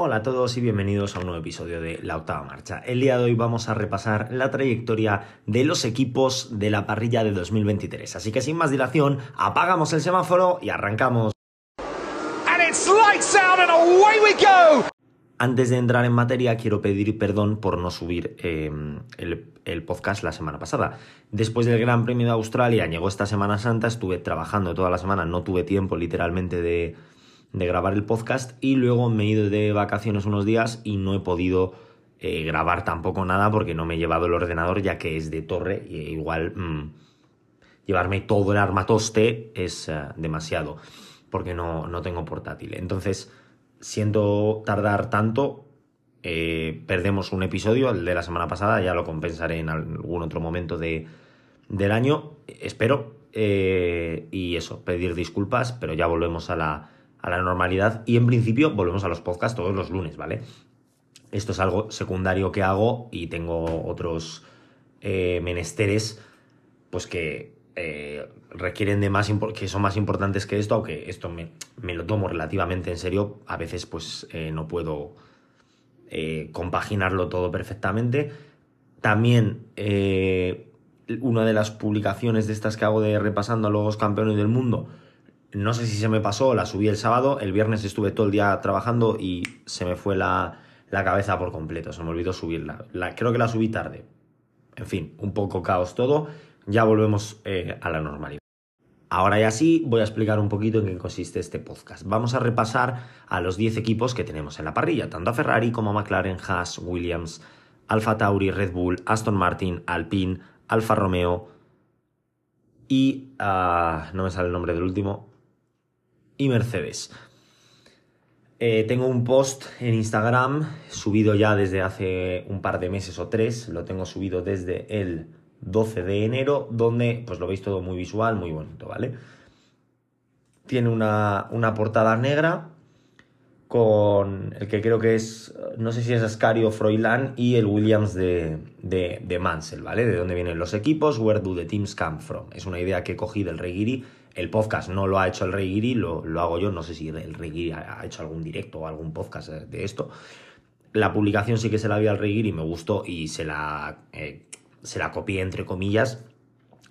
Hola a todos y bienvenidos a un nuevo episodio de La Octava Marcha. El día de hoy vamos a repasar la trayectoria de los equipos de la parrilla de 2023. Así que sin más dilación, apagamos el semáforo y arrancamos. Antes de entrar en materia, quiero pedir perdón por no subir eh, el, el, podcast la semana pasada. Después del Gran Premio de Australia, llegó esta Semana Santa, estuve trabajando toda la semana, no tuve tiempo literalmente de, de grabar el podcast y luego me he ido de vacaciones unos días y no he podido eh, grabar tampoco nada porque no me he llevado el ordenador ya que es de torre y igual mmm, llevarme todo el armatoste es uh, demasiado porque no, no tengo portátil. Entonces siento tardar tanto, eh, perdemos un episodio, el de la semana pasada, ya lo compensaré en algún otro momento de, del año, espero. Eh, y eso, pedir disculpas, pero ya volvemos a la, a la normalidad y en principio volvemos a los podcasts todos los lunes, ¿vale? Esto es algo secundario que hago y tengo otros eh, menesteres, pues que eh, requieren de más que son más importantes que esto, aunque esto me, lo tomo relativamente en serio, a veces pues eh, no puedo eh, compaginarlo todo perfectamente. También una de las publicaciones de estas que hago de repasando a los campeones del mundo, no sé si se me pasó, la subí el sábado, el viernes estuve todo el día trabajando y se me fue la, la cabeza por completo, se me olvidó subirla. La, creo que la subí tarde. En fin, un poco caos todo ya volvemos eh, a la normalidad. Ahora ya sí, voy a explicar un poquito en qué consiste este podcast. Vamos a repasar a los 10 equipos que tenemos en la parrilla, tanto a Ferrari como a McLaren, Haas, Williams, Alfa Tauri, Red Bull, Aston Martin, Alpine, Alfa Romeo y... Uh, no me sale el nombre del último. Y Mercedes. Eh, tengo un post en Instagram subido ya desde hace un par de meses o tres. Lo tengo subido desde el 12 de enero, donde pues lo veis todo muy visual, muy bonito, ¿vale? Tiene una, una portada negra con el que creo que es, no sé si es Ascari o Froilán y el Williams de, de, Mansell, ¿vale? De dónde vienen los equipos, where do the teams come from. Es una idea que cogido del Rey Guiri. El podcast no lo ha hecho el Rey Guiri, lo, lo hago yo. No sé si el Rey Guiri ha hecho algún directo o algún podcast de esto. La publicación sí que se la vi al Rey Guiri, me gustó y se la eh, se la copié entre comillas,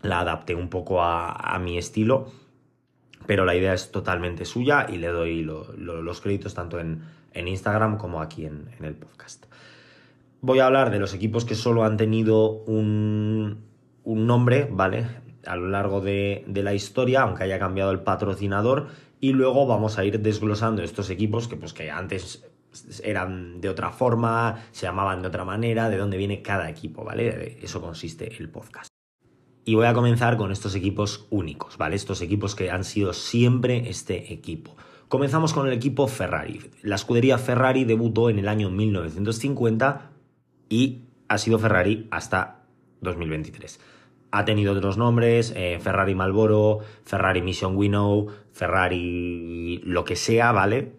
la adapté un poco a, a mi estilo, pero la idea es totalmente suya y le doy lo, lo, los créditos tanto en, en, Instagram como aquí en, en, el podcast. Voy a hablar de los equipos que solo han tenido un, un nombre, ¿vale? A lo largo de, de la historia, aunque haya cambiado el patrocinador, y luego vamos a ir desglosando estos equipos que, pues, que antes eran de otra forma, se llamaban de otra manera, de dónde viene cada equipo, ¿vale? De eso consiste el podcast. Y voy a comenzar con estos equipos únicos, ¿vale? Estos equipos que han sido siempre este equipo. Comenzamos con el equipo Ferrari. La escudería Ferrari debutó en el año 1950 y ha sido Ferrari hasta 2023. Ha tenido otros nombres, eh, Ferrari Malboro, Ferrari Mission Winnow, Ferrari lo que sea, ¿vale?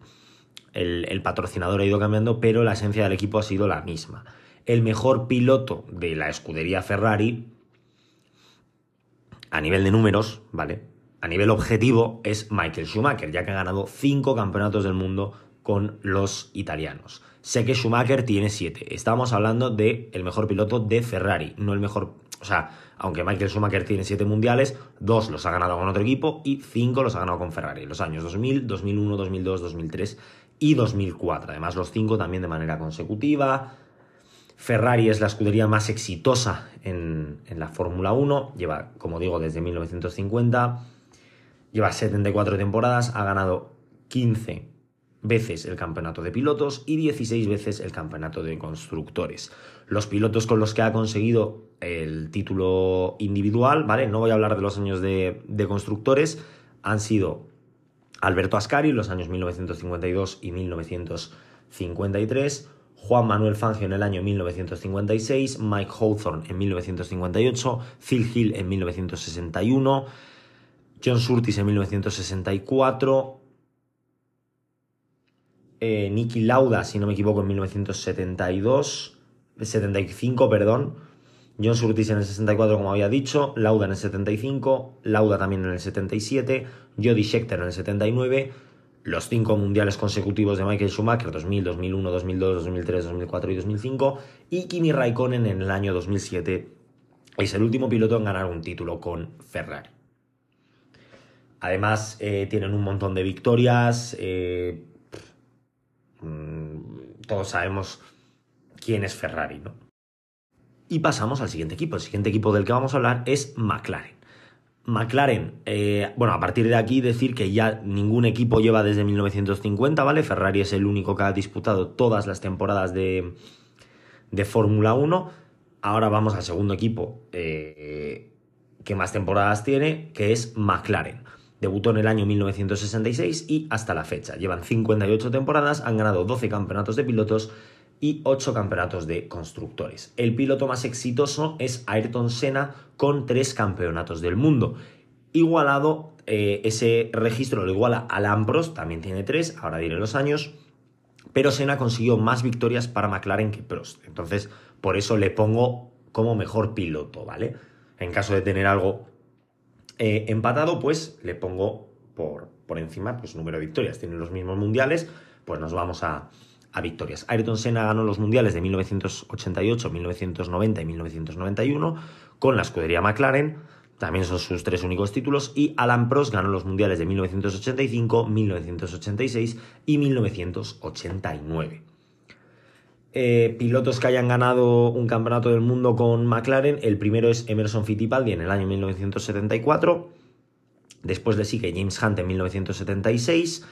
el, patrocinador ha ido cambiando, pero la esencia del equipo ha sido la misma. El mejor piloto de la escudería Ferrari, a nivel de números, ¿vale? A nivel objetivo, es Michael Schumacher, ya que ha ganado cinco campeonatos del mundo con los italianos. Sé que Schumacher tiene siete. Estamos hablando del el mejor piloto de Ferrari, no el mejor. O sea, aunque Michael Schumacher tiene siete mundiales, dos los ha ganado con otro equipo y cinco los ha ganado con Ferrari. Los años 2000, 2001, 2002, 2003 y 2004. Además, los cinco también de manera consecutiva. Ferrari es la escudería más exitosa en, en la Fórmula 1. Lleva, como digo, desde 1950. Lleva 74 temporadas. Ha ganado 15 veces el campeonato de pilotos y 16 veces el campeonato de constructores. Los pilotos con los que ha conseguido el título individual, ¿vale? No voy a hablar de los años de, constructores, han sido Alberto Ascari, los años 1952 y 1953, Juan Manuel Fangio en el año 1956, Mike Hawthorne en 1958, Phil Hill en 1961, John Surtis en 1964, eh, Nicky Lauda, si no me equivoco, en 1972, 75, perdón, John Surtis en el 64, como había dicho, Lauda en el 75, Lauda también en el 77, Jody Scheckter en el 79, los cinco mundiales consecutivos de Michael Schumacher, 2000, 2001, 2002, 2003, 2004 y 2005, y Kimi Raikkonen en el año 2007 es el último piloto en ganar un título con Ferrari. Además, eh, tienen un montón de victorias. Eh, todos sabemos quién es Ferrari, ¿no? Y pasamos al siguiente equipo. El siguiente equipo del que vamos a hablar es McLaren. McLaren, eh, bueno, a partir de aquí decir que ya ningún equipo lleva desde 1950, ¿vale? Ferrari es el único que ha disputado todas las temporadas de, de Fórmula 1. Ahora vamos al segundo equipo que más temporadas tiene, que es McLaren. Debutó en el año 1966 y hasta la fecha. Llevan 58 temporadas, han ganado 12 campeonatos de pilotos y 8 campeonatos de constructores. El piloto más exitoso es Ayrton Senna con 3 campeonatos del mundo. Igualado, eh, ese registro lo iguala Alain Prost, también tiene 3, ahora diré los años, pero Senna consiguió más victorias para McLaren que Prost. Entonces, por eso le pongo como mejor piloto, ¿vale? En caso de tener algo eh, empatado, pues le pongo por, por encima, pues número de victorias. Tienen los mismos mundiales, pues nos vamos a, a victorias. Ayrton Senna ganó los mundiales de 1988, 1990 y 1991 con la escudería McLaren. También son sus tres únicos títulos. Y Alan Prost ganó los mundiales de 1985, 1986 y 1989. Eh, pilotos que hayan ganado un campeonato del mundo con McLaren. El primero es Emerson Fittipaldi en el año 1974. Después le sigue James Hunt en 1976.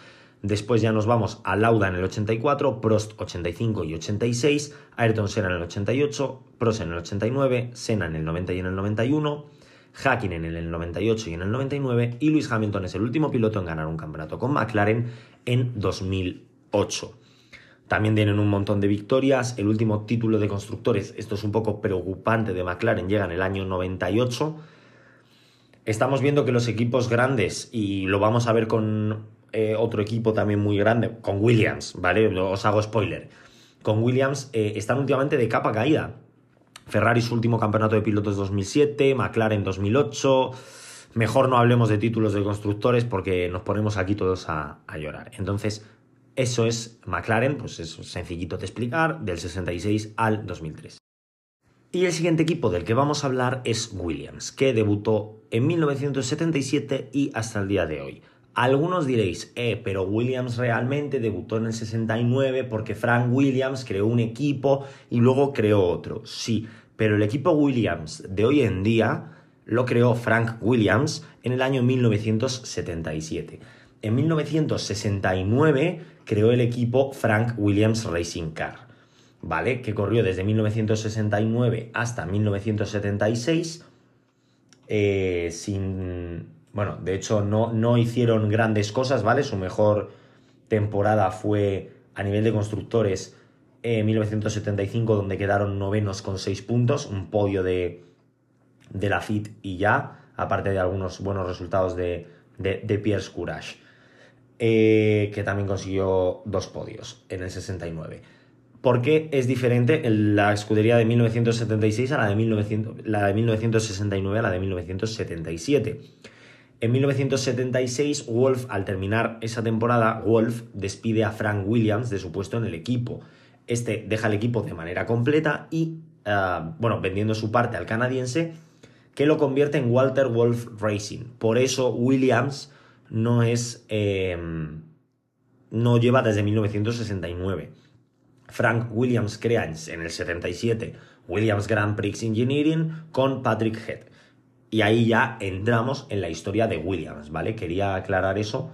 Después ya nos vamos a Lauda en el 84, Prost 85 y 86, Ayrton Senna en el 88, Prost en el 89, Senna en el 90 y en el 91, Hakkinen en el 98 y en el 99 y Lewis Hamilton es el último piloto en ganar un campeonato con McLaren en 2008. También tienen un montón de victorias. El último título de constructores, esto es un poco preocupante de McLaren, llega en el año 98. Estamos viendo que los equipos grandes, y lo vamos a ver con eh, otro equipo también muy grande, con Williams, ¿vale? Os hago spoiler. Con Williams eh, están últimamente de capa caída. Ferrari su último campeonato de pilotos 2007, McLaren 2008. Mejor no hablemos de títulos de constructores porque nos ponemos aquí todos a, a llorar. Entonces, eso es McLaren, pues es sencillito de explicar, del 66 al 2003. Y el siguiente equipo del que vamos a hablar es Williams, que debutó en 1977 y hasta el día de hoy. Algunos diréis, eh, pero Williams realmente debutó en el 69 porque Frank Williams creó un equipo y luego creó otro. Sí, pero el equipo Williams de hoy en día lo creó Frank Williams en el año 1977. En 1969 creó el equipo Frank Williams Racing Car, ¿vale? Que corrió desde 1969 hasta 1976 eh, sin... Bueno, de hecho no, no hicieron grandes cosas, ¿vale? Su mejor temporada fue a nivel de constructores en 1975, donde quedaron novenos con 6 puntos, un podio de, de la FIT y ya, aparte de algunos buenos resultados de, de, de Courage. Eh, que también consiguió dos podios en el 69. ¿Por qué es diferente la escudería de 1976 a la de, 1900, la de 1969 a la de 1977? En 1976, Wolf, al terminar esa temporada, Wolf despide a Frank Williams de su puesto en el equipo. Este deja el equipo de manera completa y, ah, bueno, vendiendo su parte al canadiense, que lo convierte en Walter Wolf Racing. Por eso Williams no es. Em, no lleva desde 1969. Frank Williams crea en el 77 Williams Grand Prix Engineering con Patrick Head. Y ahí ya entramos en la historia de Williams, ¿vale? Quería aclarar eso.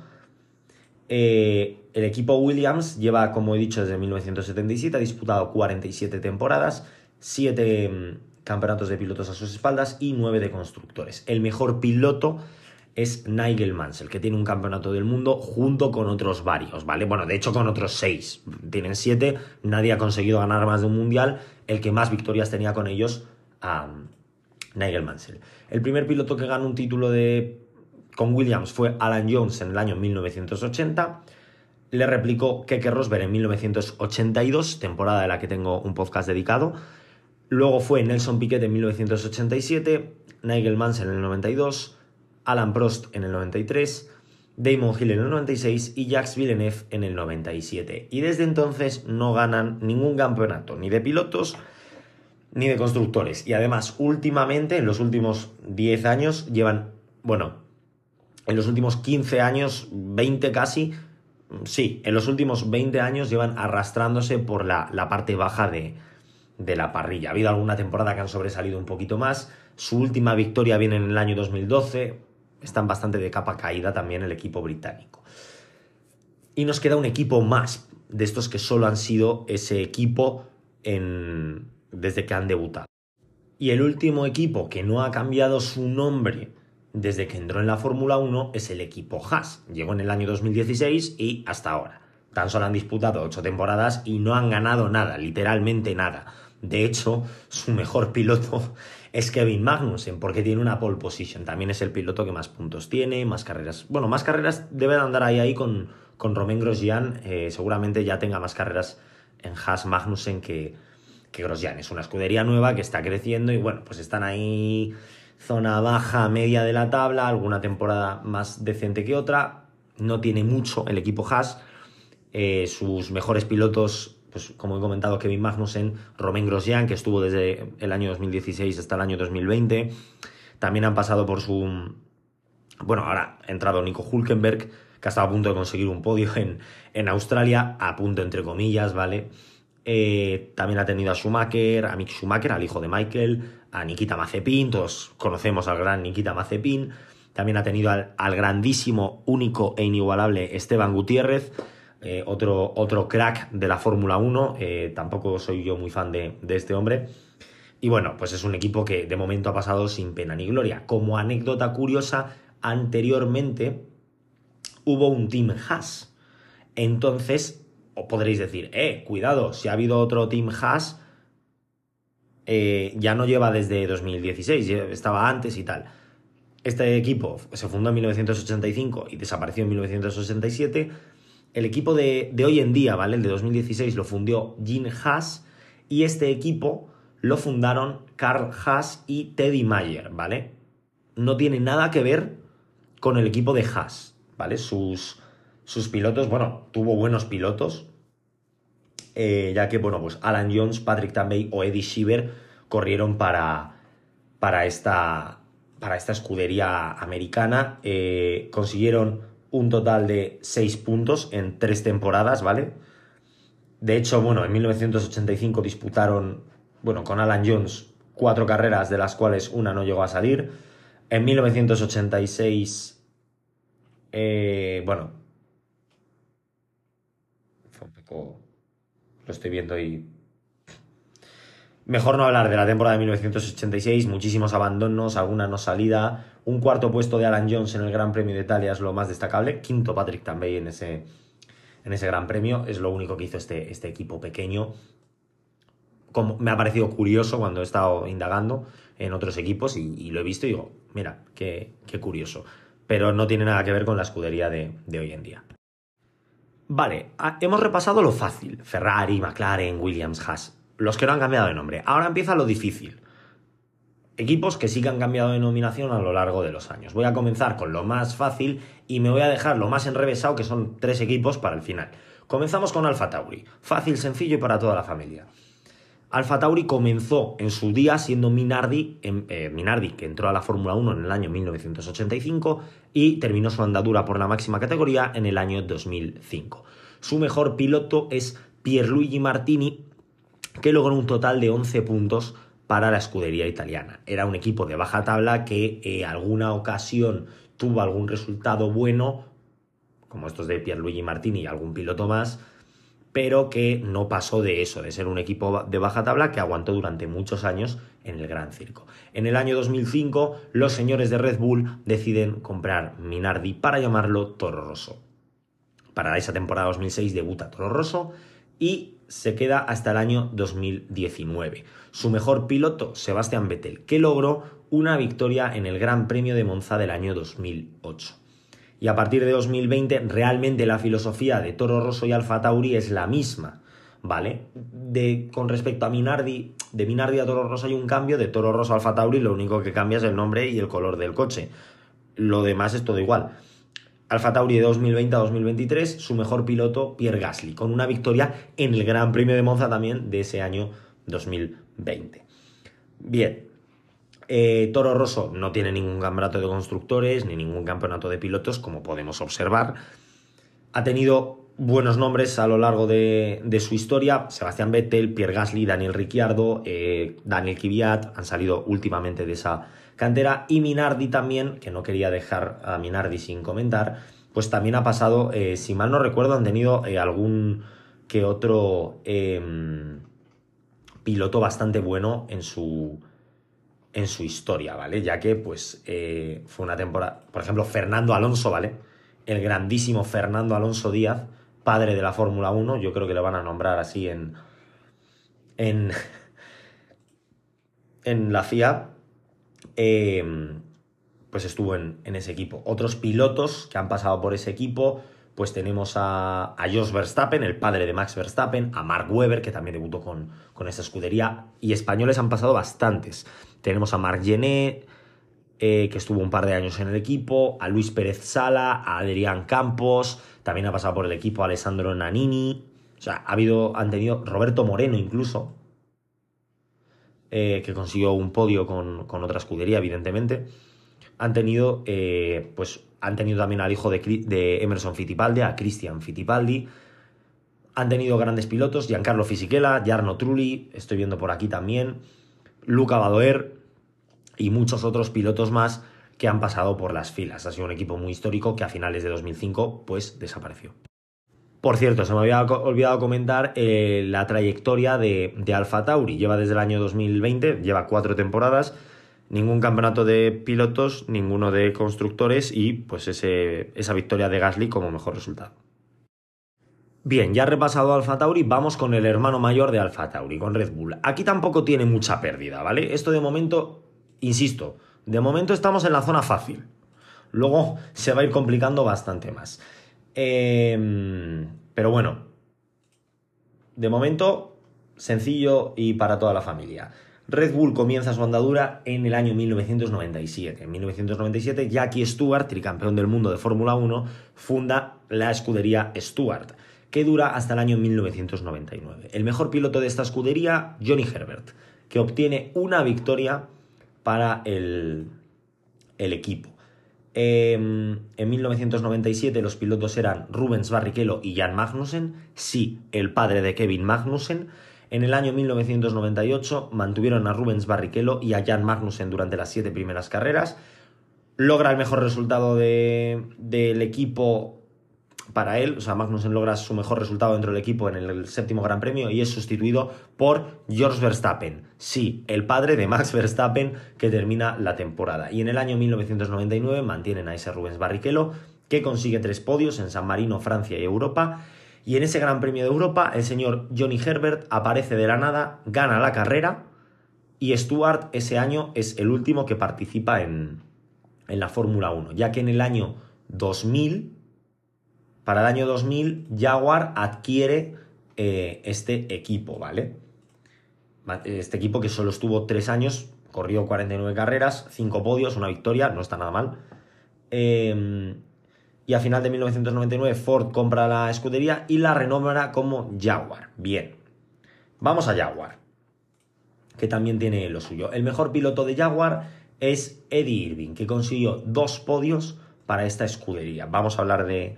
Eh, el equipo Williams lleva, como he dicho, desde 1977, ha disputado 47 temporadas, 7 em, campeonatos de pilotos a sus espaldas y 9 de constructores. El mejor piloto es Nigel Mansell, que tiene un campeonato del mundo junto con otros varios, ¿vale? Bueno, de hecho con otros seis. Tienen siete, nadie ha conseguido ganar más de un mundial. El que más victorias tenía con ellos, Nigel Mansell. El primer piloto que ganó un título de, con Williams fue Alan Jones en el año 1980. Le replicó Keke Rosberg en 1982, temporada de la que tengo un podcast dedicado. Luego fue Nelson Piquet en 1987, Nigel Mansell en el 92, Alan Prost en el 93, Damon Hill en el 96 y Jacques Villeneuve en el 97. Y desde entonces no ganan ningún campeonato, ni de pilotos ni de constructores. Y además, últimamente, en los últimos 10 años, llevan, bueno, en los últimos 15 años, 20 casi, sí, en los últimos 20 años llevan arrastrándose por la, parte baja de, de la parrilla. Ha habido alguna temporada que han sobresalido un poquito más. Su última victoria viene en el año 2012. Están bastante de capa caída también el equipo británico. Y nos queda un equipo más de estos que solo han sido ese equipo en, desde que han debutado. Y el último equipo que no ha cambiado su nombre desde que entró en la Fórmula 1 es el equipo Haas. Llegó en el año 2016 y hasta ahora. Tan solo han disputado ocho temporadas y no han ganado nada, literalmente nada. De hecho, su mejor piloto es Kevin Magnussen, porque tiene una pole position. También es el piloto que más puntos tiene, más carreras. Bueno, más carreras debe de andar ahí, ahí con, con Romain Grosjean. Eh, seguramente ya tenga más carreras en Haas Magnussen que, que Grosjean. Es una escudería nueva que está creciendo y bueno, pues están ahí zona baja, media de la tabla, alguna temporada más decente que otra. No tiene mucho el equipo Haas. Eh, sus mejores pilotos, pues como he comentado, Kevin Magnussen, Romain Grosjean, que estuvo desde el año 2016 hasta el año 2020. También han pasado por su... Bueno, ahora ha entrado Nico Hulkenberg, que ha estado a punto de conseguir un podio en, en Australia, a punto entre comillas, ¿vale? Eh, también ha tenido a Schumacher, a Mick Schumacher, al hijo de Michael, a Nikita Mazepin, todos conocemos al gran Nikita Mazepin. También ha tenido al, grandísimo, único e inigualable Esteban Gutiérrez, eh, otro, otro crack de la Fórmula 1. Eh, tampoco soy yo muy fan de, este hombre. Y bueno, pues es un equipo que de momento ha pasado sin pena ni gloria. Como anécdota curiosa, anteriormente hubo un Team Haas. Entonces o podréis decir, eh, cuidado, si ha habido otro Team Haas, eh, ya no lleva desde 2016, estaba antes y tal. Este equipo se fundó en 1985 y desapareció en 1967. El equipo de, hoy en día, ¿vale? El de 2016 lo fundió Gene Haas y este equipo lo fundaron Carl Haas y Teddy Mayer, ¿vale? No tiene nada que ver con el equipo de Haas, ¿vale? Sus, sus pilotos, bueno, tuvo buenos pilotos, eh, ya que, bueno, pues Alan Jones, Patrick Tambay o Eddie Shiver corrieron para, para, esta, para esta escudería americana. Eh, consiguieron un total de 6 puntos en 3 temporadas, ¿vale? De hecho, bueno, en 1985 disputaron, bueno, con Alan Jones, cuatro carreras, de las cuales una no llegó a salir. En 1986, eh, bueno, fue lo estoy viendo y... Mejor no hablar de la temporada de 1986, muchísimos abandonos, alguna no salida, un cuarto puesto de Alan Jones en el Gran Premio de Italia es lo más destacable, quinto Patrick Tambay en ese, en ese Gran Premio, es lo único que hizo este, este equipo pequeño. Como me ha parecido curioso cuando he estado indagando en otros equipos y, lo he visto y digo, mira, qué, qué, curioso. Pero no tiene nada que ver con la escudería de, de hoy en día. Vale, hemos repasado lo fácil. Ferrari, McLaren, Williams, Haas. Los que no han cambiado de nombre. Ahora empieza lo difícil. Equipos que sí que han cambiado de nominación a lo largo de los años. Voy a comenzar con lo más fácil y me voy a dejar lo más enrevesado, que son tres equipos, para el final. Comenzamos con Alfa Tauri. Fácil, sencillo y para toda la familia. Alfa Tauri comenzó en su día siendo Minardi, eh, Minardi, que entró a la Fórmula 1 en el año 1985 y terminó su andadura por la máxima categoría en el año 2005. Su mejor piloto es Pierluigi Martini, que logró un total de 11 puntos para la escudería italiana. Era un equipo de baja tabla que en eh, alguna ocasión tuvo algún resultado bueno, como estos de Pierluigi Martini y algún piloto más, pero que no pasó de eso, de ser un equipo de baja tabla que aguantó durante muchos años en el Gran Circo. En el año 2005, los señores de Red Bull deciden comprar Minardi para llamarlo Toro Rosso. Para esa temporada 2006 debuta Toro Rosso y se queda hasta el año 2019. Su mejor piloto, Sebastián Vettel, que logró una victoria en el Gran Premio de Monza del año 2008 y a partir de 2020 realmente la filosofía de Toro Rosso y Alfa Tauri es la misma, ¿vale? De, con respecto a Minardi, de Minardi a Toro Rosso hay un cambio, de Toro Rosso a Alfa Tauri lo único que cambia es el nombre y el color del coche. Lo demás es todo igual. Alfa Tauri de 2020 a 2023, su mejor piloto, Pierre Gasly, con una victoria en el Gran Premio de Monza también de ese año 2020. Bien, eh, Toro Rosso no tiene ningún campeonato de constructores ni ningún campeonato de pilotos, como podemos observar. Ha tenido buenos nombres a lo largo de, su historia. Sebastián Vettel, Pierre Gasly, Daniel Ricciardo, eh, Daniel Kvyat han salido últimamente de esa cantera. Y Minardi también, que no quería dejar a Minardi sin comentar, pues también ha pasado, eh, si mal no recuerdo, han tenido eh, algún que otro em, piloto bastante bueno en su, en su historia, ¿vale? Ya que, pues, fue una temporada, por ejemplo, Fernando Alonso, ¿vale? El grandísimo Fernando Alonso Díaz, padre de la Fórmula 1, yo creo que le van a nombrar así en, en, en la FIA, em, pues estuvo en, ese equipo. Otros pilotos que han pasado por ese equipo, pues tenemos a, a Jos Verstappen, el padre de Max Verstappen, a Mark Webber, que también debutó con, con escudería, y españoles han pasado bastantes. Tenemos a Marc Gené, eh, que estuvo un par de años en el equipo, a Luis Pérez Sala, a Adrián Campos, también ha pasado por el equipo Alessandro Nanini, o sea, ha habido, han tenido Roberto Moreno incluso, eh, que consiguió un podio con, otra escudería, evidentemente. Han tenido, eh, pues, han tenido también al hijo de, de Emerson Fittipaldi, a Christian Fittipaldi. Han tenido grandes pilotos, Giancarlo Fisichella, Jarno Trulli, estoy viendo por aquí también, Luca Badoer, y muchos otros pilotos más que han pasado por las filas. Ha sido un equipo muy histórico que a finales de 2005 pues desapareció. Por cierto, se me había olvidado comentar eh, la trayectoria de, Alfa Tauri. Lleva desde el año 2020, lleva cuatro temporadas, ningún campeonato de pilotos, ninguno de constructores y pues ese, esa victoria de Gasly como mejor resultado. Bien, ya repasado Alfa Tauri, vamos con el hermano mayor de Alfa Tauri, con Red Bull. Aquí tampoco tiene mucha pérdida, ¿vale? Esto de momento Insisto, de momento estamos en la zona fácil. Luego se va a ir complicando bastante más. Em, pero bueno, de momento sencillo y para toda la familia. Red Bull comienza su andadura en el año 1997. En 1997, Jackie Stewart, tricampeón del mundo de Fórmula 1, funda la escudería Stewart, que dura hasta el año 1999. El mejor piloto de esta escudería, Johnny Herbert, que obtiene una victoria para el, equipo. Em, en 1997 los pilotos eran Rubens Barrichello y Jan Magnussen, sí, el padre de Kevin Magnussen. En el año 1998 mantuvieron a Rubens Barrichello y a Jan Magnussen durante las siete primeras carreras. Logra el mejor resultado del equipo para él, o sea, Magnussen logra su mejor resultado dentro del equipo en el séptimo Gran Premio y es sustituido por George Verstappen. Sí, el padre de Max Verstappen que termina la temporada. Y en el año 1999 mantienen a ese Rubens Barrichello que consigue tres podios en San Marino, Francia y Europa. Y en ese Gran Premio de Europa, el señor Johnny Herbert aparece de la nada, gana la carrera y Stuart ese año es el último que participa en, en la Fórmula 1, ya que en el año 2000 para el año 2000 Jaguar adquiere eh, este equipo, ¿vale? Este equipo que solo estuvo tres años, corrió 49 carreras, 5 podios, una victoria, no está nada mal. Em, y a final de 1999 Ford compra la escudería y la renombra como Jaguar. Bien, vamos a Jaguar, que también tiene lo suyo. El mejor piloto de Jaguar es Eddie Irving, que consiguió dos podios para esta escudería. Vamos a hablar de,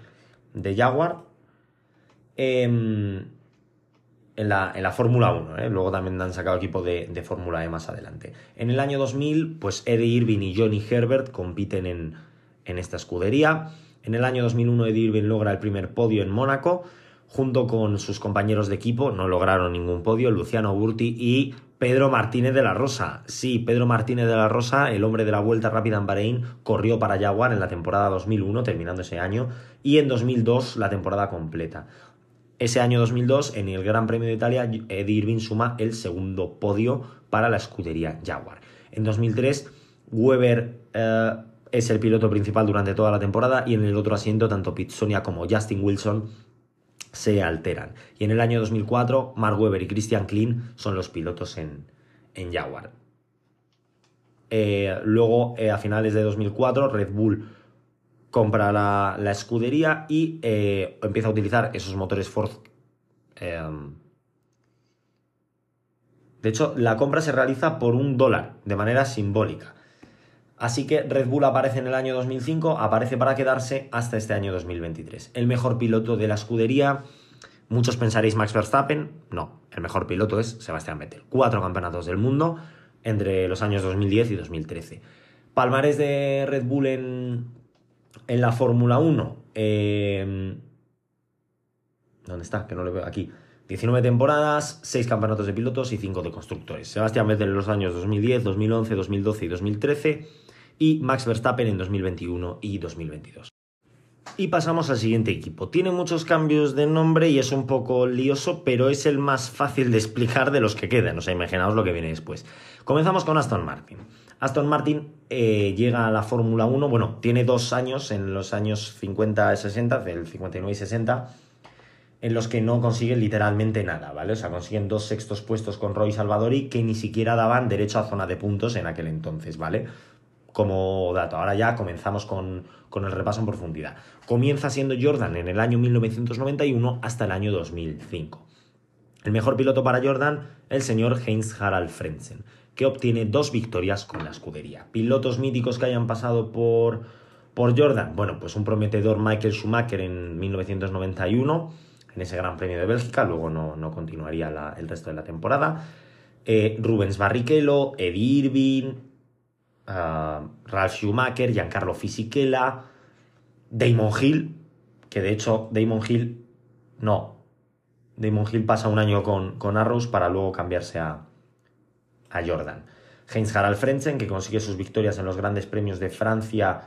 de Jaguar em, en la, en la Fórmula 1. ¿eh? Luego también han sacado equipo de, Fórmula E más adelante. En el año 2000, pues Eddie Irving y Johnny Herbert compiten en, en esta escudería. En el año 2001, Eddie Irving logra el primer podio en Mónaco. Junto con sus compañeros de equipo, no lograron ningún podio, Luciano Burti y Pedro Martínez de la Rosa. Sí, Pedro Martínez de la Rosa, el hombre de la Vuelta Rápida en Bahrein, corrió para Jaguar en la temporada 2001, terminando ese año, y en 2002 la temporada completa. Ese año 2002, en el Gran Premio de Italia, Eddie Irving suma el segundo podio para la escudería Jaguar. En 2003, Weber eh, es el piloto principal durante toda la temporada y en el otro asiento tanto Pete Sonia como Justin Wilson se alteran. Y en el año 2004, Mark Webber y Christian Klein son los pilotos en, en Jaguar. Eh, luego, eh, a finales de 2004, Red Bull compra la, escudería y eh, empieza a utilizar esos motores Ford. Em, de hecho, la compra se realiza por un dólar, de manera simbólica. Así que Red Bull aparece en el año 2005, aparece para quedarse hasta este año 2023. El mejor piloto de la escudería, muchos pensaréis Max Verstappen, no, el mejor piloto es Sebastián Vettel. Cuatro campeonatos del mundo entre los años 2010 y 2013. Palmares de Red Bull en, en la Fórmula 1. Em, ¿Dónde está? Que no lo veo aquí. 19 temporadas, 6 campeonatos de pilotos y 5 de constructores. Sebastián Vettel en los años 2010, 2011, 2012 y 2013 y Max Verstappen en 2021 y 2022. Y pasamos al siguiente equipo. Tiene muchos cambios de nombre y es un poco lioso, pero es el más fácil de explicar de los que quedan. O sea, imaginaos lo que viene después. Comenzamos con Aston Martin. Aston Martin eh, llega a la Fórmula 1, bueno, tiene dos años, en los años 50 y 60, del 59 y 60, en los que no consiguen literalmente nada, ¿vale? O sea, consiguen dos sextos puestos con Roy Salvadori que ni siquiera daban derecho a zona de puntos en aquel entonces, ¿vale? como dato. Ahora ya comenzamos con, el repaso en profundidad. Comienza siendo Jordan en el año 1991 hasta el año 2005. El mejor piloto para Jordan, el señor Heinz Harald Frentzen, que obtiene dos victorias con la escudería. Pilotos míticos que hayan pasado por, por Jordan, bueno, pues un prometedor Michael Schumacher en 1991, en ese Gran Premio de Bélgica, luego no, continuaría el resto de la temporada. Eh, Rubens Barrichello, Eddie Irving, Ralph Schumacher, Giancarlo Fisichella, Damon Hill, que de hecho Damon Hill no. Damon Hill pasa un año con, con Arrows para luego cambiarse a, a Jordan. Heinz Harald Frentzen, que consigue sus victorias en los grandes premios de Francia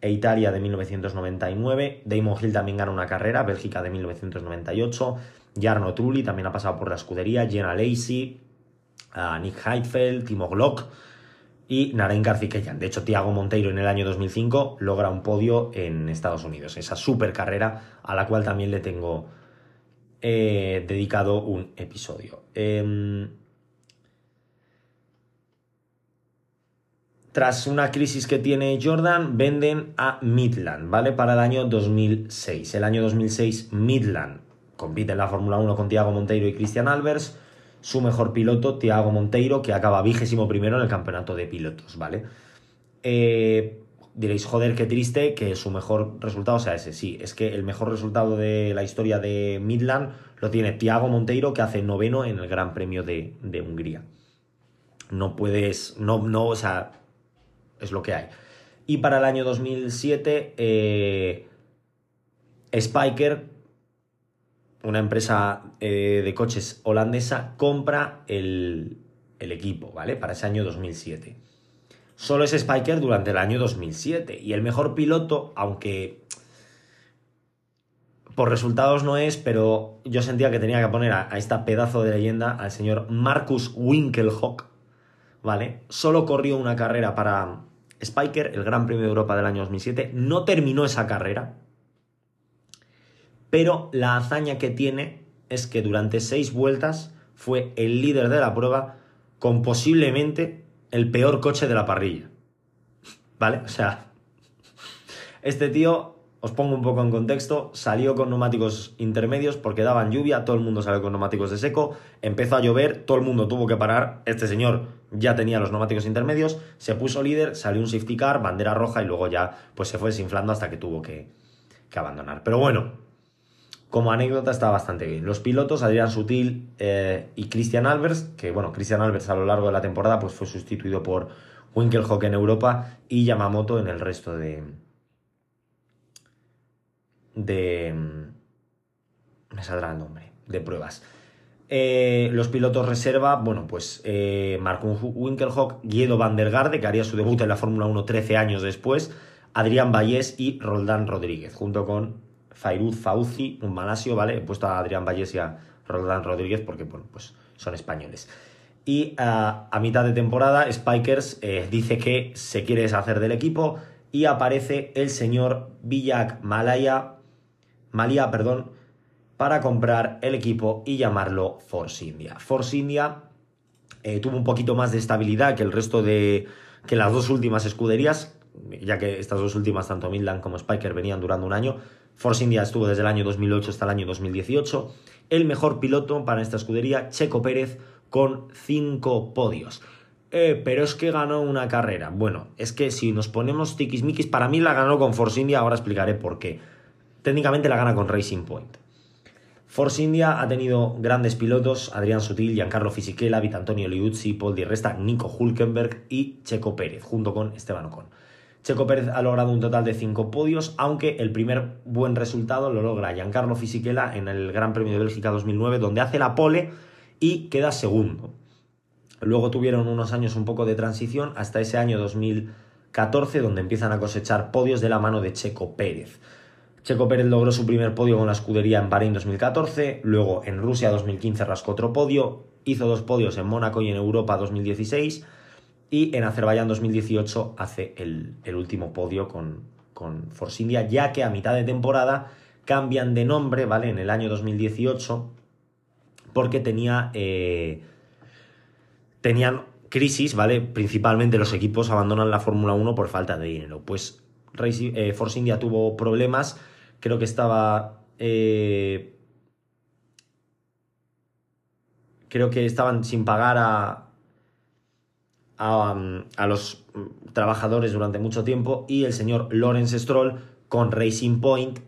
e Italia de 1999. Damon Hill también gana una carrera, Bélgica de 1998. Jarno Trulli también ha pasado por la escudería. Jenna Lacey, Nick Heidfeld, Timo Glock y Narain Garcikeyan. De hecho, Tiago Monteiro en el año 2005 logra un podio en Estados Unidos. Esa super carrera a la cual también le tengo eh, dedicado un episodio. Em, tras una crisis que tiene Jordan, venden a Midland, ¿vale? Para el año 2006. El año 2006, Midland compite en la Fórmula 1 con Tiago Monteiro y Christian Albers su mejor piloto, Tiago Monteiro, que acaba vigésimo primero en el campeonato de pilotos, ¿vale? Eh, diréis, joder, qué triste que su mejor resultado sea ese. Sí, es que el mejor resultado de la historia de Midland lo tiene Tiago Monteiro, que hace noveno en el Gran Premio de, Hungría. No puedes, no, no, o sea, es lo que hay. Y para el año 2007, eh, Spiker una empresa eh, de coches holandesa compra el, equipo, ¿vale? Para ese año 2007. Solo es Spiker durante el año 2007. Y el mejor piloto, aunque por resultados no es, pero yo sentía que tenía que poner a, a esta pedazo de leyenda al señor Marcus Winkelhock, ¿vale? Solo corrió una carrera para Spiker, el Gran Premio de Europa del año 2007. No terminó esa carrera, pero la hazaña que tiene es que durante seis vueltas fue el líder de la prueba con posiblemente el peor coche de la parrilla. ¿Vale? O sea, este tío, os pongo un poco en contexto, salió con neumáticos intermedios porque daban lluvia, todo el mundo salió con neumáticos de seco, empezó a llover, todo el mundo tuvo que parar, este señor ya tenía los neumáticos intermedios, se puso líder, salió un safety car, bandera roja y luego ya pues se fue desinflando hasta que tuvo que, que abandonar. Pero bueno, como anécdota está bastante bien. Los pilotos, Adrián Sutil eh, y Christian Albers, que bueno, Christian Albers a lo largo de la temporada pues fue sustituido por Winkelhock en Europa y Yamamoto en el resto de... de... me saldrá el nombre, de pruebas. Eh, los pilotos reserva, bueno, pues eh, Marco Winkelhock, Guido van der Garde, que haría su debut en la Fórmula 1 13 años después, Adrián Vallés y Roldán Rodríguez, junto con Fairuz Fauci, un malasio, ¿vale? He puesto a Adrián Valles y a Roldán Rodríguez porque, bueno, pues son españoles. Y ah, a mitad de temporada, Spikers eh, dice que se quiere deshacer del equipo y aparece el señor Villac Malaya, Malia, perdón, para comprar el equipo y llamarlo Force India. Force India eh, tuvo un poquito más de estabilidad que el resto de que las dos últimas escuderías, ya que estas dos últimas, tanto Midland como Spiker, venían durando un año. Force India estuvo desde el año 2008 hasta el año 2018. El mejor piloto para esta escudería, Checo Pérez, con cinco podios. Eh, pero es que ganó una carrera. Bueno, es que si nos ponemos tiquismiquis, para mí la ganó con Force India, ahora explicaré por qué. Técnicamente la gana con Racing Point. Force India ha tenido grandes pilotos, Adrián Sutil, Giancarlo Fisichella, Vitantonio Liuzzi, Paul Di Resta, Nico Hulkenberg y Checo Pérez, junto con Esteban Ocon. Checo Pérez ha logrado un total de 5 podios, aunque el primer buen resultado lo logra Giancarlo Fisichella en el Gran Premio de Bélgica 2009, donde hace la pole y queda segundo. Luego tuvieron unos años un poco de transición hasta ese año 2014 donde empiezan a cosechar podios de la mano de Checo Pérez. Checo Pérez logró su primer podio con la escudería en Bahrein 2014, luego en Rusia 2015 rascó otro podio, hizo dos podios en Mónaco y en Europa 2016 y en Azerbaiyán 2018 hace el, último podio con, con Force India, ya que a mitad de temporada cambian de nombre, ¿vale? En el año 2018 porque tenía... Eh, tenían crisis, ¿vale? Principalmente los equipos abandonan la Fórmula 1 por falta de dinero. Pues eh, Force India tuvo problemas, creo que estaba... Eh, creo que estaban sin pagar a, a, los trabajadores durante mucho tiempo y el señor Lawrence Stroll con Racing Point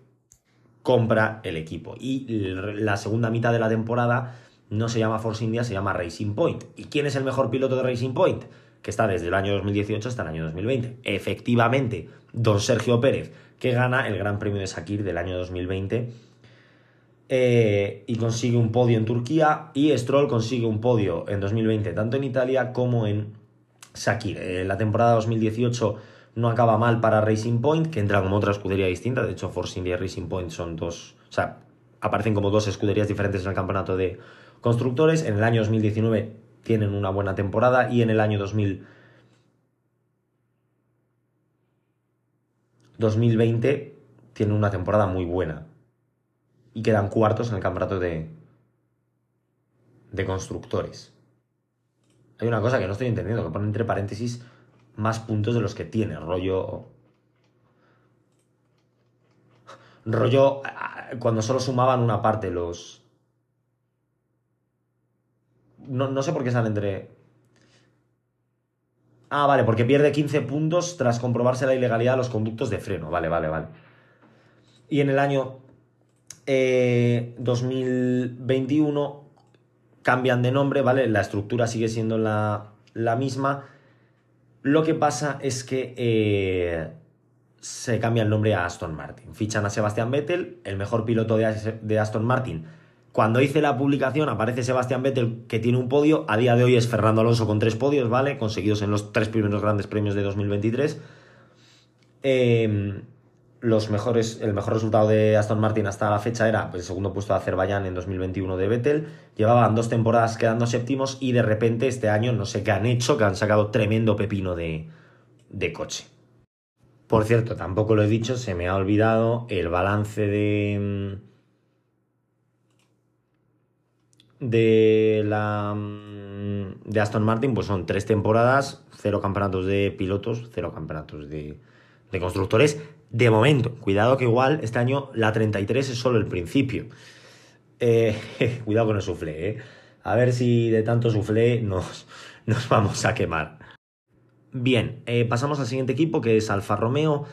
compra el equipo. Y la segunda mitad de la temporada no se llama Force India, se llama Racing Point. ¿Y quién es el mejor piloto de Racing Point? Que está desde el año 2018 hasta el año 2020. Efectivamente, don Sergio Pérez, que gana el Gran Premio de Sakir del año 2020 eh, y consigue un podio en Turquía y Stroll consigue un podio en 2020 tanto en Italia como en Sakir. Eh, la temporada 2018 no acaba mal para Racing Point, que entra como otra escudería distinta. De hecho, Force India y Racing Point son dos, o sea, aparecen como dos escuderías diferentes en el campeonato de constructores. En el año 2019 tienen una buena temporada y en el año 2000, 2020 tienen una temporada muy buena. Y quedan cuartos en el campeonato de, de constructores. Hay una cosa que no estoy entendiendo, que pone entre paréntesis más puntos de los que tiene, rollo... Rollo cuando solo sumaban una parte los, no, sé por qué sale entre... Ah, vale, porque pierde 15 puntos tras comprobarse la ilegalidad de los conductos de freno. Vale, vale, vale. Y en el año 2021 eh, cambian de nombre, ¿vale? La estructura sigue siendo la, misma. Lo que pasa es que eh, se cambia el nombre a Aston Martin. Fichan a Sebastián Vettel, el mejor piloto de Aston Martin cuando hice la publicación aparece Sebastián Vettel que tiene un podio, a día de hoy es Fernando Alonso con tres podios, ¿vale? Conseguidos en los tres primeros grandes premios de 2023. Em, los mejores, el mejor resultado de Aston Martin hasta la fecha era el segundo puesto de Azerbaiyán en 2021 de Vettel. Llevaban dos temporadas quedando séptimos y de repente este año no sé qué han hecho, que han sacado tremendo pepino de, de coche. Por cierto, tampoco lo he dicho, se me ha olvidado el balance de de la mm, de Aston Martin pues son tres temporadas, cero campeonatos de pilotos, cero campeonatos de, de constructores. De momento, cuidado que igual este año la 33 es solo el principio. Eh, cuidado con el suflé, ¿eh? A ver si de tanto suflé nos, nos vamos a quemar. Bien, eh, pasamos al siguiente equipo que es Alfa Romeo.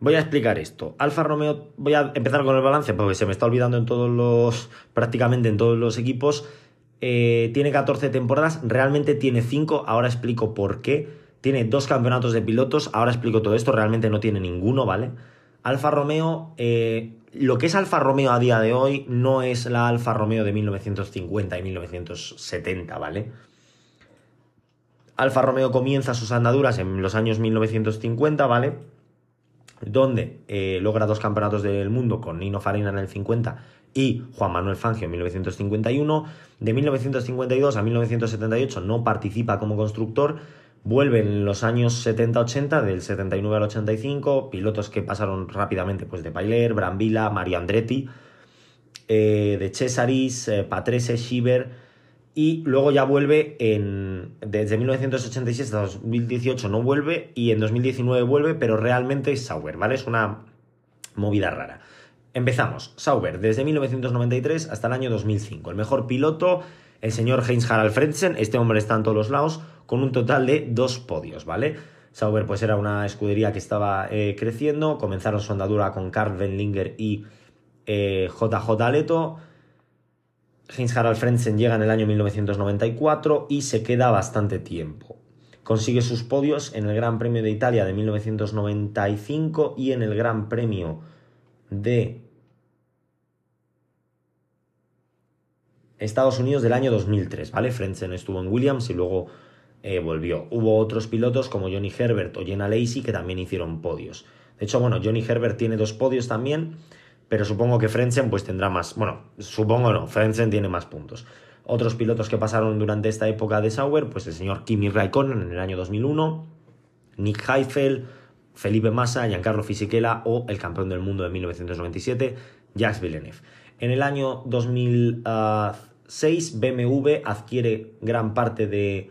Voy a explicar esto. Alfa Romeo, voy a empezar con el balance porque se me está olvidando en todos los, prácticamente en todos los equipos. Eh, tiene 14 temporadas, realmente tiene 5, ahora explico por qué. Tiene dos campeonatos de pilotos, ahora explico todo esto, realmente no tiene ninguno, ¿vale? Alfa Romeo, eh, lo que es Alfa Romeo a día de hoy no es la Alfa Romeo de 1950 y 1970, ¿vale? Alfa Romeo comienza sus andaduras en los años 1950, ¿vale? Donde eh, logra dos campeonatos del mundo con Nino Farina en el 50 y Juan Manuel Fangio en 1951. De 1952 a 1978 no participa como constructor. Vuelve en los años 70-80, del 79 al 85, pilotos que pasaron rápidamente pues, de Pailer, Brambilla, Mario Andretti, eh, de Cesaris, eh, Patrese, Schieber y luego ya vuelve en. Desde 1986 hasta 2018 no vuelve y en 2019 vuelve, pero realmente es Sauber, ¿vale? Es una movida rara. Empezamos. Sauber, desde 1993 hasta el año 2005. El mejor piloto, el señor Heinz Harald Frentzen. Este hombre está en todos los lados, con un total de dos podios, ¿vale? Sauber, pues era una escudería que estaba eh, creciendo. Comenzaron su andadura con Karl Venlinger y JJ eh, Aleto Heinz Harald Frentzen llega en el año 1994 y se queda bastante tiempo. Consigue sus podios en el Gran Premio de Italia de 1995 y en el Gran Premio de Estados Unidos del año 2003, ¿vale? Frentzen estuvo en Williams y luego eh, volvió. Hubo otros pilotos como Johnny Herbert o Jenna Lacey que también hicieron podios. De hecho, bueno, Johnny Herbert tiene dos podios también pero supongo que Frentzen pues tendrá más, bueno, supongo no, Frentzen tiene más puntos. Otros pilotos que pasaron durante esta época de Sauber, pues el señor Kimi Raikkonen en el año 2001, Nick Heifel, Felipe Massa, Giancarlo Fisichella o el campeón del mundo de 1997, Jacques Villeneuve. En el año 2006 BMW adquiere gran parte de,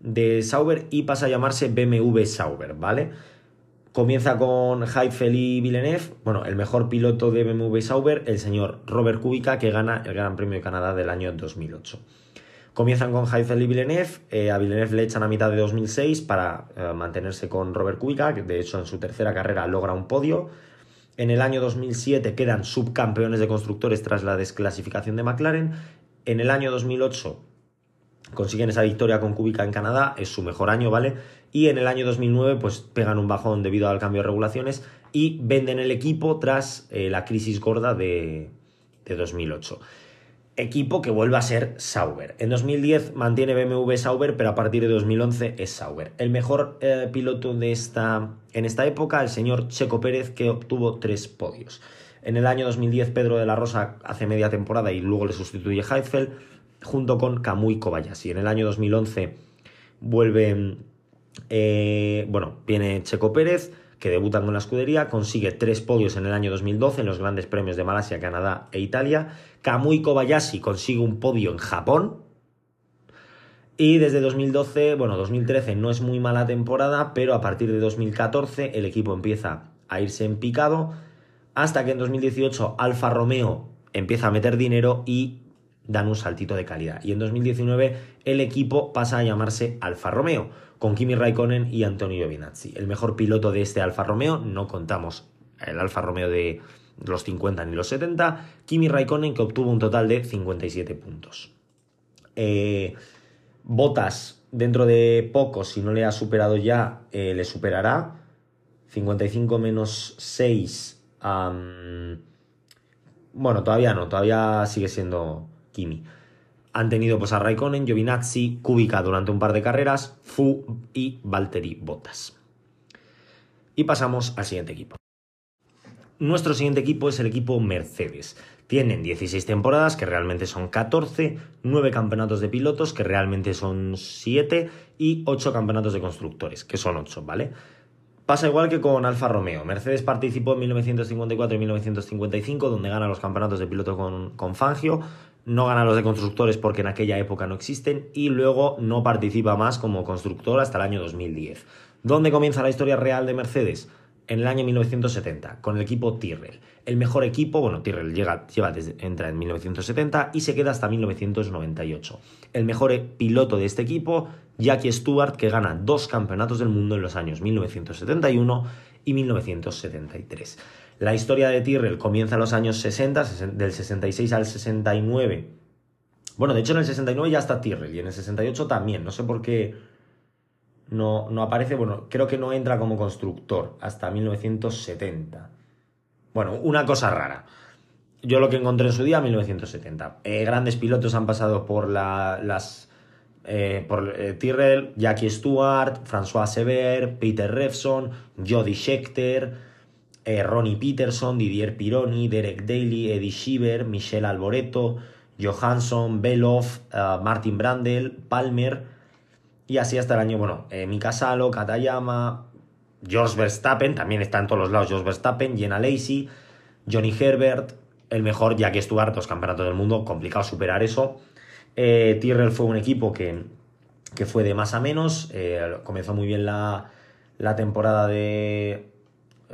de Sauber y pasa a llamarse BMW Sauber, ¿vale? Comienza con Heifel y Villeneuve, bueno, el mejor piloto de BMW Sauber, el señor Robert Kubica, que gana el Gran Premio de Canadá del año 2008. Comienzan con Heifel y Villeneuve, eh, a Villeneuve le echan a mitad de 2006 para eh, mantenerse con Robert Kubica, que de hecho en su tercera carrera logra un podio. En el año 2007 quedan subcampeones de constructores tras la desclasificación de McLaren. En el año 2008 consiguen esa victoria con Kubica en Canadá, es su mejor año, ¿vale? Y en el año 2009 pues pegan un bajón debido al cambio de regulaciones y venden el equipo tras eh, la crisis gorda de, 2008 equipo que vuelve a ser Sauber. En 2010 mantiene BMW Sauber, pero a partir de 2011 es Sauber. El mejor eh, piloto de esta, en esta época, el señor Checo Pérez, que obtuvo tres podios. En el año 2010 Pedro de la Rosa hace media temporada y luego le sustituye Heidfeld junto con Kamui Kobayashi. En el año 2011 vuelve, eh, bueno, viene Checo Pérez, que debuta con la escudería, consigue tres podios en el año 2012 en los grandes premios de Malasia, Canadá e Italia. Kamui Kobayashi consigue un podio en Japón. Y desde 2012, bueno, 2013 no es muy mala temporada, pero a partir de 2014 el equipo empieza a irse en picado, hasta que en 2018 Alfa Romeo empieza a meter dinero y dan un saltito de calidad. Y en 2019 el equipo pasa a llamarse Alfa Romeo, con Kimi Raikkonen y Antonio Giovinazzi. El mejor piloto de este Alfa Romeo, no contamos el Alfa Romeo de los 50 ni los 70, Kimi Raikkonen que obtuvo un total de 57 puntos. Eh, Botas, dentro de poco, si no le ha superado ya, eh, le superará. 55 menos 6. bueno, todavía no, todavía sigue siendo han tenido pues a Raikkonen, Giovinazzi, Kubica durante un par de carreras, Fu y Valtteri Bottas. Y pasamos al siguiente equipo. Nuestro siguiente equipo es el equipo Mercedes. Tienen 16 temporadas, que realmente son 14, 9 campeonatos de pilotos, que realmente son 7, y 8 campeonatos de constructores, que son 8, ¿vale? Pasa igual que con Alfa Romeo. Mercedes participó en 1954 y 1955, donde gana los campeonatos de piloto con, con Fangio no gana los de constructores porque en aquella época no existen y luego no participa más como constructor hasta el año 2010. ¿Dónde comienza la historia real de Mercedes? En el año 1970, con el equipo Tyrrell. El mejor equipo, bueno, Tyrrell llega, lleva entra en 1970 y se queda hasta 1998. El mejor piloto de este equipo, Jackie Stewart, que gana dos campeonatos del mundo en los años 1971 y 1973. La historia de Tyrrell comienza en los años 60, del 66 al 69. Bueno, de hecho en el 69 ya está Tyrrell y en el 68 también. No sé por qué no, no aparece. Bueno, creo que no entra como constructor hasta 1970. Bueno, una cosa rara. Yo lo que encontré en su día, 1970. Eh, grandes pilotos han pasado por las... Eh, por eh, Tyrrell, Jackie Stewart, François Sever, Peter Revson, Jody Scheckter, eh, Ronnie Peterson, Didier Pironi, Derek Daly, Eddie Shiver, Michelle Alboreto, Johansson, Beloff, eh, Martin Brandel, Palmer, y así hasta el año, bueno, eh, Mika Salo, Katayama, George Verstappen, también está en todos los lados George Verstappen, Jenna Lacey, Johnny Herbert, el mejor Jack Stewart, dos campeonatos del mundo, complicado superar eso. Eh, Tyrrell fue un equipo que, fue de más a menos, comenzó muy bien la, temporada de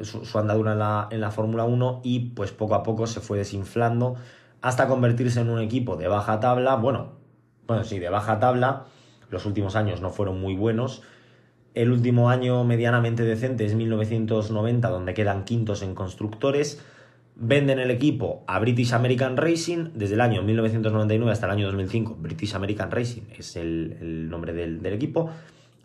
su, andadura en la, Fórmula 1 y pues poco a poco se fue desinflando hasta convertirse en un equipo de baja tabla, bueno, bueno, sí, de baja tabla, los últimos años no fueron muy buenos, el último año medianamente decente es 1990, donde quedan quintos en constructores, Venden el equipo a British American Racing desde el año 1999 hasta el año 2005. British American Racing es el, nombre del, equipo.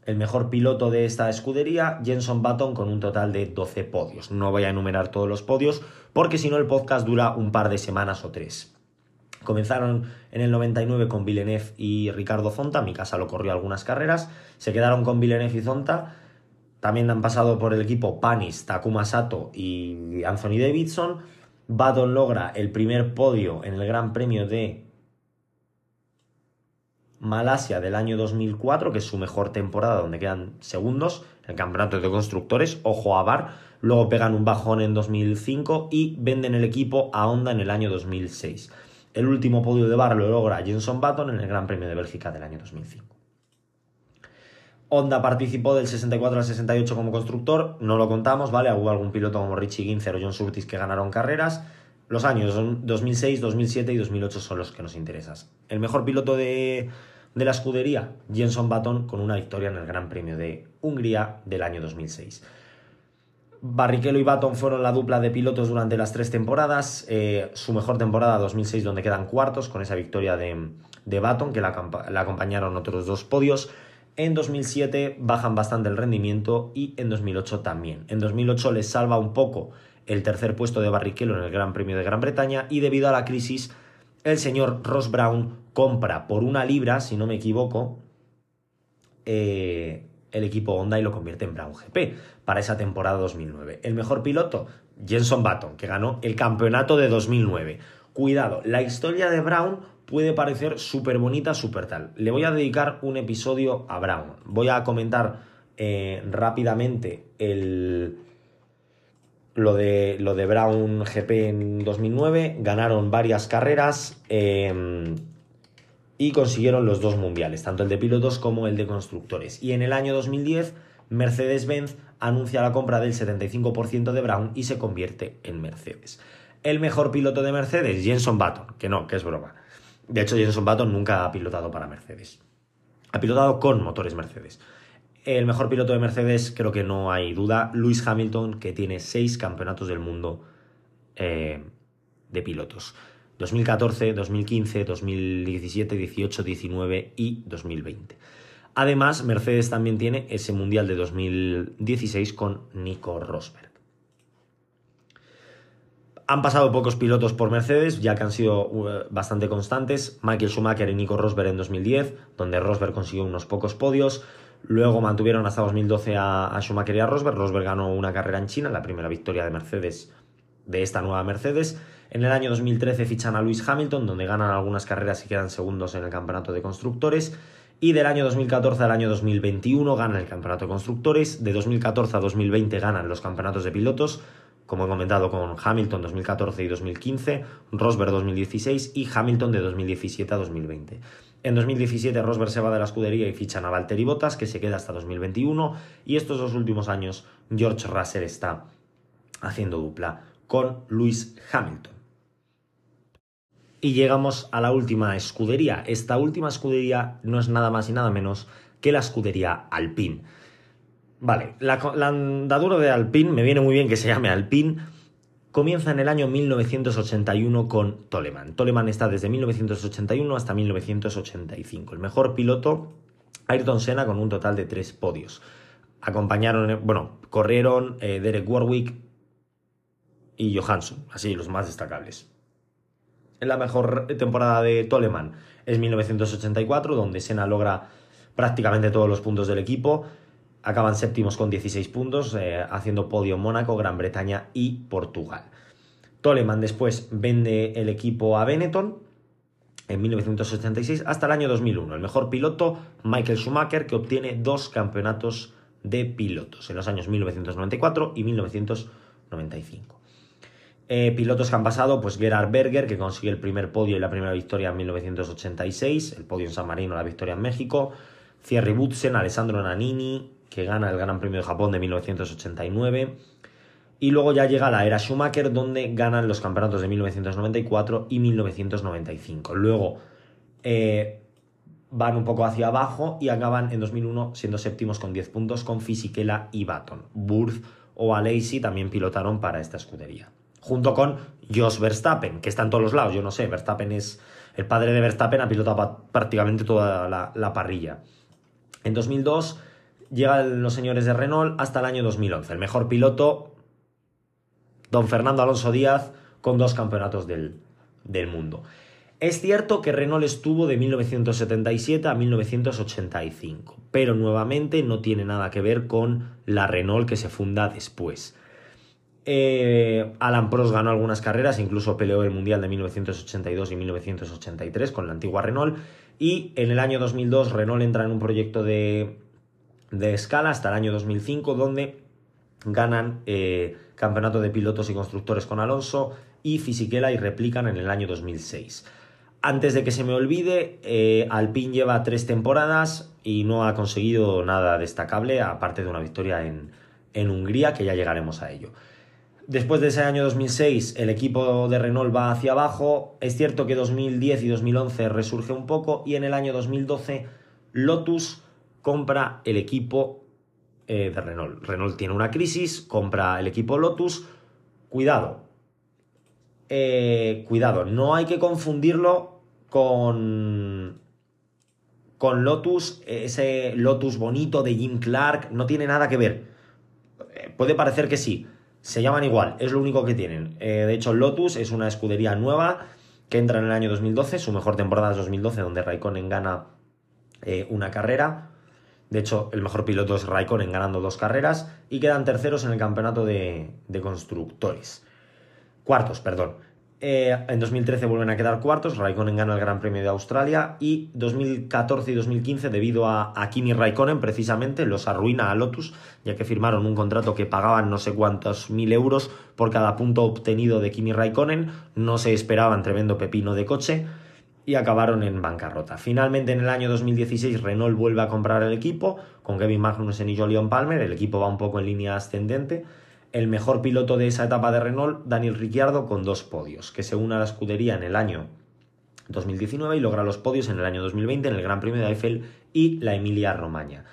El mejor piloto de esta escudería, Jenson Button, con un total de 12 podios. No voy a enumerar todos los podios porque si no el podcast dura un par de semanas o tres. Comenzaron en el 99 con Villeneuve y Ricardo Zonta. Mi casa lo corrió algunas carreras. Se quedaron con Villeneuve y Zonta. También han pasado por el equipo Panis, Takuma Sato y Anthony Davidson Baton logra el primer podio en el Gran Premio de Malasia del año 2004, que es su mejor temporada, donde quedan segundos, el campeonato de constructores, ojo a Bar, luego pegan un bajón en 2005 y venden el equipo a Honda en el año 2006. El último podio de Bar lo logra Jenson Button en el Gran Premio de Bélgica del año 2005. Honda participó del 64 al 68 como constructor, no lo contamos, ¿vale? Hubo algún piloto como Richie Ginzer o John Surtees que ganaron carreras. Los años 2006, 2007 y 2008 son los que nos interesan. El mejor piloto de, la escudería, Jenson Button, con una victoria en el Gran Premio de Hungría del año 2006. Barrichello y Button fueron la dupla de pilotos durante las tres temporadas. Eh, su mejor temporada 2006 donde quedan cuartos con esa victoria de, de Button que la, la acompañaron otros dos podios. En 2007 bajan bastante el rendimiento y en 2008 también. En 2008 les salva un poco el tercer puesto de Barrichello en el Gran Premio de Gran Bretaña y debido a la crisis el señor Ross Brown compra por una libra, si no me equivoco, eh, el equipo Honda y lo convierte en Brown GP para esa temporada 2009. El mejor piloto, Jenson Button, que ganó el campeonato de 2009. Cuidado, la historia de Brown puede parecer súper bonita, súper tal. Le voy a dedicar un episodio a Brown. Voy a comentar eh, rápidamente el, lo, de, lo de Brown GP en 2009. Ganaron varias carreras em, y consiguieron los dos mundiales, tanto el de pilotos como el de constructores. Y en el año 2010, Mercedes-Benz anuncia la compra del 75% de Brown y se convierte en Mercedes. El mejor piloto de Mercedes, Jenson Button, que no, que es broma. De hecho, Jenson Button nunca ha pilotado para Mercedes. Ha pilotado con motores Mercedes. El mejor piloto de Mercedes, creo que no hay duda, Lewis Hamilton, que tiene seis campeonatos del mundo eh, de pilotos. 2014, 2015, 2017, 18, 19 y 2020. Además, Mercedes también tiene ese Mundial de 2016 con Nico Rosberg. Han pasado pocos pilotos por Mercedes, ya que han sido uh, bastante constantes. Michael Schumacher y Nico Rosberg en 2010, donde Rosberg consiguió unos pocos podios. Luego mantuvieron hasta 2012 a, Schumacher y a Rosberg. Rosberg ganó una carrera en China, la primera victoria de Mercedes, de esta nueva Mercedes. En el año 2013 fichan a Lewis Hamilton, donde ganan algunas carreras y quedan segundos en el campeonato de constructores. Y del año 2014 al año 2021 ganan el campeonato de constructores. De 2014 a 2020 ganan los campeonatos de pilotos como he comentado con Hamilton 2014 y 2015, Rosberg 2016 y Hamilton de 2017 a 2020. En 2017 Rosberg se va de la escudería y fichan a Valtteri Bottas, que se queda hasta 2021, y estos dos últimos años George Russell está haciendo dupla con Lewis Hamilton. Y llegamos a la última escudería. Esta última escudería no es nada más y nada menos que la escudería Alpine. Vale, la, andadura de Alpine, me viene muy bien que se llame Alpine, comienza en el año 1981 con Toleman. Toleman está desde 1981 hasta 1985. El mejor piloto, Ayrton Senna, con un total de tres podios. Acompañaron, eh, bueno, corrieron eh, Derek Warwick y Johansson, así los más destacables. La mejor temporada de Toleman es 1984, donde Senna logra prácticamente todos los puntos del equipo acaban séptimos con 16 puntos, eh, haciendo podio Mónaco, Gran Bretaña y Portugal. Toleman después vende el equipo a Benetton en 1986 hasta el año 2001. El mejor piloto, Michael Schumacher, que obtiene dos campeonatos de pilotos en los años 1994 y 1995. Eh, pilotos que han pasado, pues Gerard Berger, que consigue el primer podio y la primera victoria en 1986, el podio en San Marino, la victoria en México. Thierry Butsen, Alessandro Nannini, que gana el Gran Premio de Japón de 1989. Y luego ya llega la era Schumacher, donde ganan los campeonatos de 1994 y 1995. Luego eh, van un poco hacia abajo y acaban en 2001 siendo séptimos con 10 puntos con Fisichella y Baton. Burth o Alesi también pilotaron para esta escudería. Junto con Jos Verstappen, que está en todos los lados. Yo no sé, Verstappen es. El padre de Verstappen ha pilotado prácticamente toda la, la parrilla. En 2002 llegan los señores de Renault hasta el año 2011. El mejor piloto don Fernando Alonso Díaz con dos campeonatos del, mundo. Es cierto que Renault estuvo de 1977 a 1985, pero nuevamente no tiene nada que ver con la Renault que se funda después. Eh, Alan Prost ganó algunas carreras, incluso peleó el Mundial de 1982 y 1983 con la antigua Renault. Y en el año 2002 Renault entra en un proyecto de, de escala hasta el año 2005, donde ganan eh, campeonato de pilotos y constructores con Alonso y Fisichella y replican en el año 2006. Antes de que se me olvide, eh, Alpine lleva tres temporadas y no ha conseguido nada destacable, aparte de una victoria en, en Hungría, que ya llegaremos a ello. Después de ese año 2006, el equipo de Renault va hacia abajo. Es cierto que 2010 y 2011 resurge un poco y en el año 2012 Lotus compra el equipo eh, de Renault. Renault tiene una crisis, compra el equipo Lotus. Cuidado. Eh, cuidado, no hay que confundirlo con. con Lotus, ese Lotus bonito de Jim Clark, no tiene nada que ver. Eh, puede parecer que sí, se llaman igual, es lo único que tienen. de hecho, Lotus es una escudería nueva que entra en el año 2012, su mejor temporada es 2012, donde Raikkonen gana una carrera. De hecho, el mejor piloto es Raikkonen ganando dos carreras y quedan terceros en el campeonato de, constructores. Cuartos, perdón. Eh, en 2013 vuelven a quedar cuartos, Raikkonen gana el Gran Premio de Australia y 2014 y 2015 debido a, a, Kimi Raikkonen precisamente los arruina a Lotus ya que firmaron un contrato que pagaban no sé cuántos mil euros por cada punto obtenido de Kimi Raikkonen, no se esperaban tremendo pepino de coche y acabaron en bancarrota. Finalmente, en el año 2016, Renault vuelve a comprar el equipo con Kevin Magnussen y Jolion Palmer. El equipo va un poco en línea ascendente. El mejor piloto de esa etapa de Renault, Daniel Ricciardo, con dos podios, que se une a la escudería en el año 2019 y logra los podios en el año 2020 en el Gran Premio de Eiffel y la Emilia Romagna.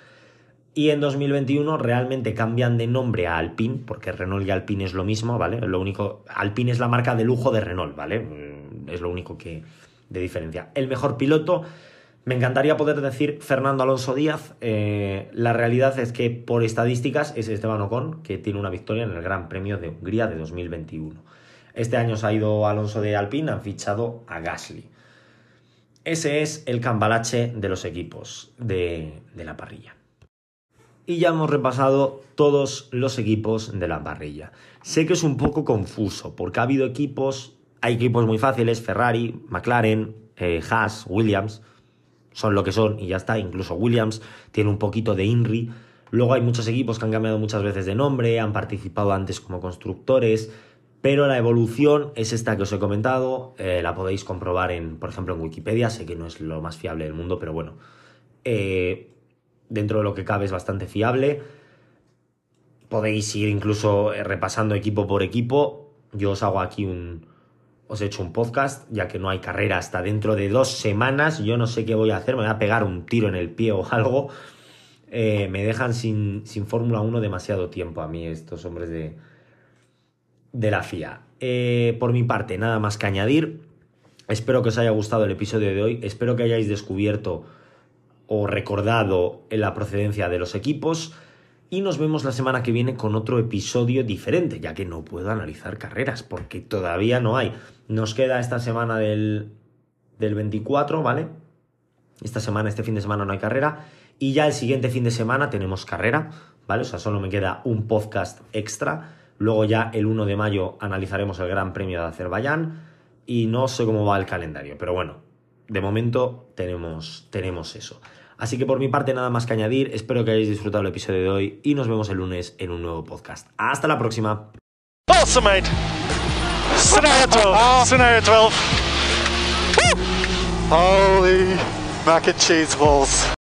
Y en 2021 realmente cambian de nombre a Alpine, porque Renault y Alpine es lo mismo, ¿vale? Lo único, Alpine es la marca de lujo de Renault, ¿vale? Mm, es lo único que, de diferencia. El mejor piloto, me encantaría poder decir Fernando Alonso Díaz. Eh, la realidad es que por estadísticas es Esteban Ocon, que tiene una victoria en el Gran Premio de Hungría de 2021. Este año se ha ido Alonso de Alpine, han fichado a Gasly. Ese es el cambalache de los equipos de, de la parrilla. Y ya hemos repasado todos los equipos de la parrilla. Sé que es un poco confuso porque ha habido equipos hay equipos muy fáciles, Ferrari, McLaren, eh, Haas, Williams, son lo que son y ya está. Incluso Williams tiene un poquito de INRI. Luego hay muchos equipos que han cambiado muchas veces de nombre, han participado antes como constructores, pero la evolución es esta que os he comentado. Eh, la podéis comprobar en, por ejemplo, en Wikipedia. Sé que no es lo más fiable del mundo, pero bueno, eh, dentro de lo que cabe es bastante fiable. Podéis ir incluso repasando equipo por equipo. Yo os hago aquí un, os he hecho un podcast, ya que no hay carrera hasta dentro de dos semanas. Yo no sé qué voy a hacer, me voy a pegar un tiro en el pie o algo. Eh, me dejan sin, sin Fórmula 1 demasiado tiempo a mí estos hombres de, de la FIA. Eh, por mi parte, nada más que añadir. Espero que os haya gustado el episodio de hoy. Espero que hayáis descubierto o recordado la procedencia de los equipos y nos vemos la semana que viene con otro episodio diferente, ya que no puedo analizar carreras porque todavía no hay. Nos queda esta semana del, del 24, ¿vale? Esta semana, este fin de semana no hay carrera. Y ya el siguiente fin de semana tenemos carrera, ¿vale? O sea, solo me queda un podcast extra. Luego ya el 1 de mayo analizaremos el Gran Premio de Azerbaiyán. Y no sé cómo va el calendario, pero bueno, de momento tenemos, tenemos eso. Así que por mi parte nada más que añadir, espero que hayáis disfrutado el episodio de hoy y nos vemos el lunes en un nuevo podcast. Hasta la próxima. scenario 12. Scenario 12. Holy mac and cheese balls.